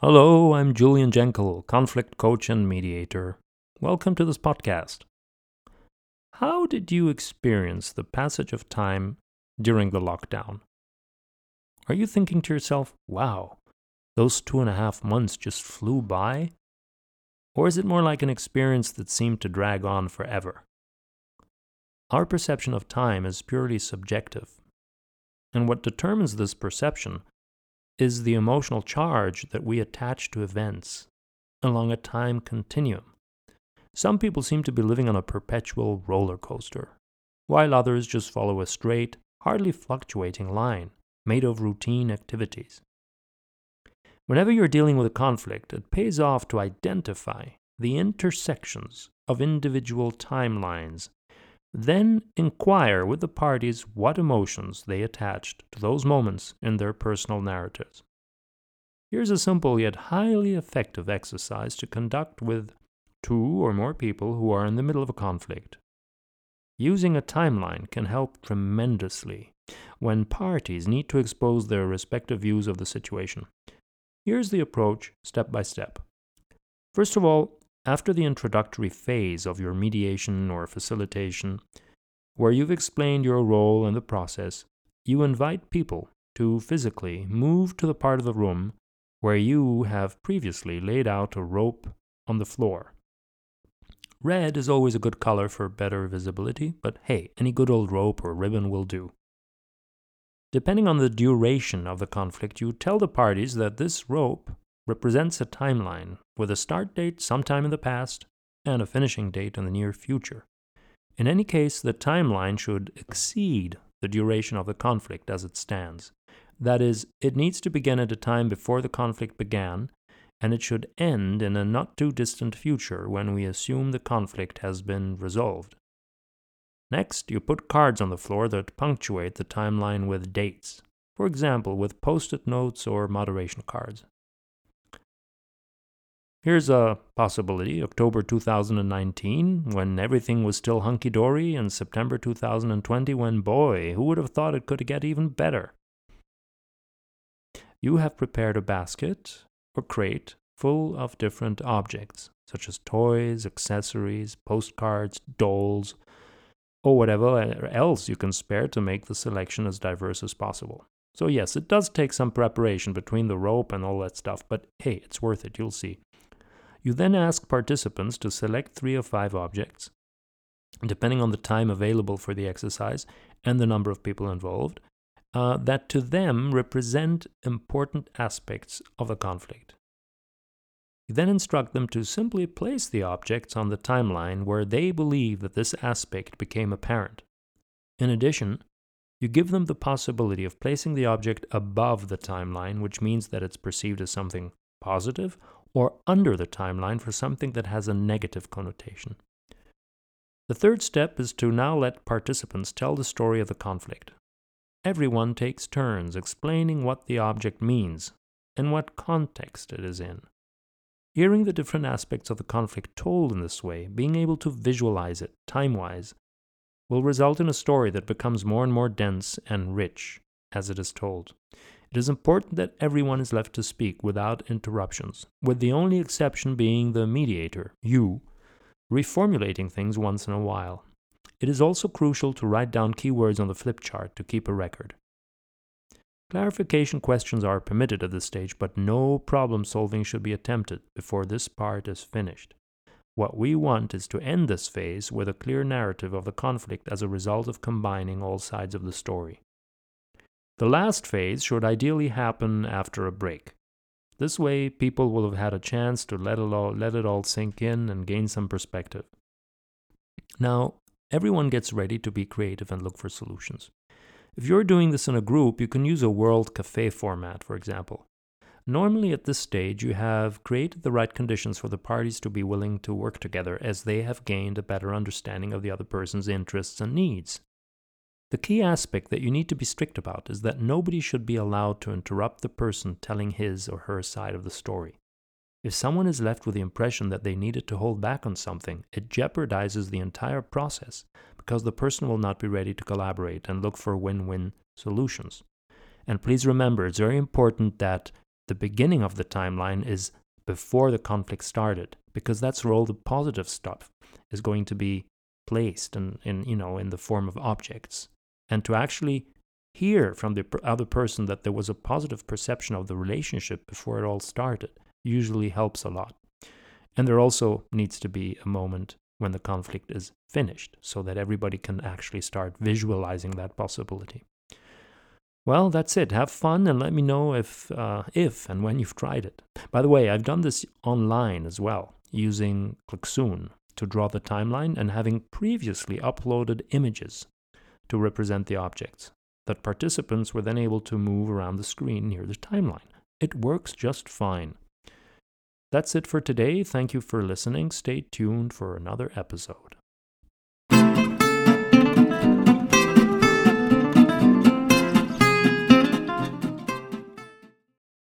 Hello, I'm Julian Jenkel, conflict coach and mediator. Welcome to this podcast. How did you experience the passage of time during the lockdown? Are you thinking to yourself, wow, those two and a half months just flew by? Or is it more like an experience that seemed to drag on forever? Our perception of time is purely subjective. And what determines this perception is the emotional charge that we attach to events along a time continuum. Some people seem to be living on a perpetual roller coaster, while others just follow a straight, hardly fluctuating line made of routine activities. Whenever you're dealing with a conflict, it pays off to identify the intersections of individual timelines then inquire with the parties what emotions they attached to those moments in their personal narratives. Here's a simple yet highly effective exercise to conduct with two or more people who are in the middle of a conflict. Using a timeline can help tremendously when parties need to expose their respective views of the situation. Here's the approach step by step. First of all, after the introductory phase of your mediation or facilitation, where you've explained your role in the process, you invite people to physically move to the part of the room where you have previously laid out a rope on the floor. Red is always a good color for better visibility, but hey, any good old rope or ribbon will do. Depending on the duration of the conflict, you tell the parties that this rope represents a timeline with a start date sometime in the past and a finishing date in the near future. In any case, the timeline should exceed the duration of the conflict as it stands. That is, it needs to begin at a time before the conflict began, and it should end in a not too distant future when we assume the conflict has been resolved. Next, you put cards on the floor that punctuate the timeline with dates, for example, with post it notes or moderation cards. Here's a possibility October 2019, when everything was still hunky dory, and September 2020, when, boy, who would have thought it could get even better? You have prepared a basket or crate full of different objects, such as toys, accessories, postcards, dolls, or whatever else you can spare to make the selection as diverse as possible. So, yes, it does take some preparation between the rope and all that stuff, but hey, it's worth it, you'll see. You then ask participants to select three or five objects. Depending on the time available for the exercise and the number of people involved, uh, that to them represent important aspects of the conflict. You then instruct them to simply place the objects on the timeline where they believe that this aspect became apparent. In addition, you give them the possibility of placing the object above the timeline, which means that it's perceived as something positive or under the timeline for something that has a negative connotation. The third step is to now let participants tell the story of the conflict. Everyone takes turns explaining what the object means and what context it is in. Hearing the different aspects of the conflict told in this way, being able to visualize it time wise, will result in a story that becomes more and more dense and rich as it is told. It is important that everyone is left to speak without interruptions, with the only exception being the mediator, you, reformulating things once in a while. It is also crucial to write down keywords on the flip chart to keep a record. Clarification questions are permitted at this stage, but no problem solving should be attempted before this part is finished. What we want is to end this phase with a clear narrative of the conflict as a result of combining all sides of the story. The last phase should ideally happen after a break. This way, people will have had a chance to let it all, let it all sink in and gain some perspective. Now, everyone gets ready to be creative and look for solutions. If you're doing this in a group, you can use a World Cafe format, for example. Normally, at this stage, you have created the right conditions for the parties to be willing to work together as they have gained a better understanding of the other person's interests and needs. The key aspect that you need to be strict about is that nobody should be allowed to interrupt the person telling his or her side of the story. If someone is left with the impression that they needed to hold back on something, it jeopardizes the entire process because the person will not be ready to collaborate and look for win win solutions. And please remember, it's very important that the beginning of the timeline is before the conflict started, because that's where all the positive stuff is going to be placed in, in you know in the form of objects. And to actually hear from the other person that there was a positive perception of the relationship before it all started usually helps a lot. And there also needs to be a moment when the conflict is finished so that everybody can actually start visualizing that possibility. Well, that's it. Have fun and let me know if, uh, if and when you've tried it. By the way, I've done this online as well using Klaxoon to draw the timeline and having previously uploaded images to represent the objects that participants were then able to move around the screen near the timeline. It works just fine. That's it for today. Thank you for listening. Stay tuned for another episode.